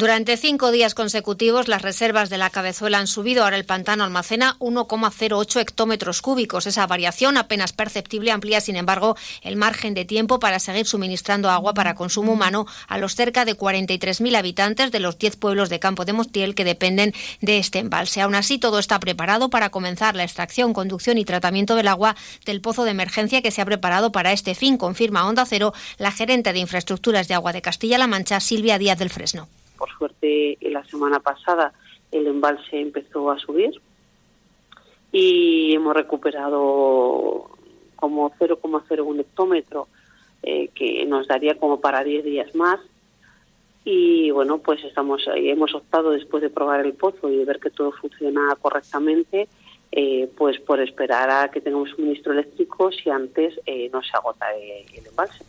Durante cinco días consecutivos, las reservas de la cabezuela han subido. Ahora el pantano almacena 1,08 hectómetros cúbicos. Esa variación apenas perceptible amplía, sin embargo, el margen de tiempo para seguir suministrando agua para consumo humano a los cerca de 43.000 habitantes de los 10 pueblos de Campo de Mostiel que dependen de este embalse. Aún así, todo está preparado para comenzar la extracción, conducción y tratamiento del agua del pozo de emergencia que se ha preparado para este fin, confirma Onda Cero la gerente de infraestructuras de agua de Castilla-La Mancha, Silvia Díaz del Fresno. Por suerte, la semana pasada el embalse empezó a subir y hemos recuperado como 0,01 hectómetro eh, que nos daría como para 10 días más y bueno pues estamos hemos optado después de probar el pozo y de ver que todo funciona correctamente eh, pues por esperar a que tengamos suministro eléctrico si antes eh, no se agota el embalse.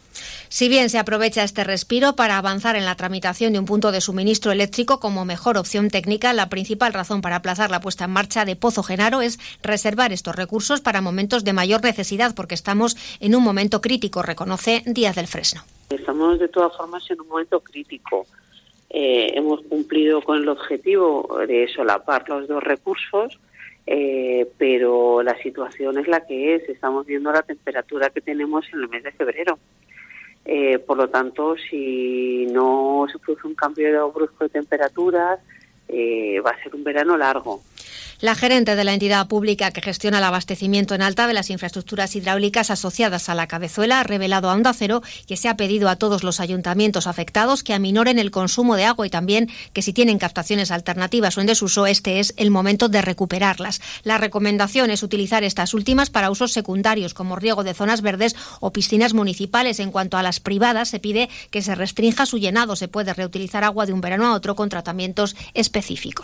Si bien se aprovecha este respiro para avanzar en la tramitación de un punto de suministro eléctrico como mejor opción técnica, la principal razón para aplazar la puesta en marcha de Pozo Genaro es reservar estos recursos para momentos de mayor necesidad, porque estamos en un momento crítico, reconoce Díaz del Fresno. Estamos de todas formas en un momento crítico. Eh, hemos cumplido con el objetivo de solapar los dos recursos, eh, pero la situación es la que es. Estamos viendo la temperatura que tenemos en el mes de febrero. Eh, por lo tanto, si no se produce un cambio brusco de temperaturas, eh, va a ser un verano largo. La gerente de la entidad pública que gestiona el abastecimiento en alta de las infraestructuras hidráulicas asociadas a la cabezuela ha revelado a Onda Cero que se ha pedido a todos los ayuntamientos afectados que aminoren el consumo de agua y también que si tienen captaciones alternativas o en desuso, este es el momento de recuperarlas. La recomendación es utilizar estas últimas para usos secundarios como riego de zonas verdes o piscinas municipales. En cuanto a las privadas, se pide que se restrinja su llenado. Se puede reutilizar agua de un verano a otro con tratamientos específicos.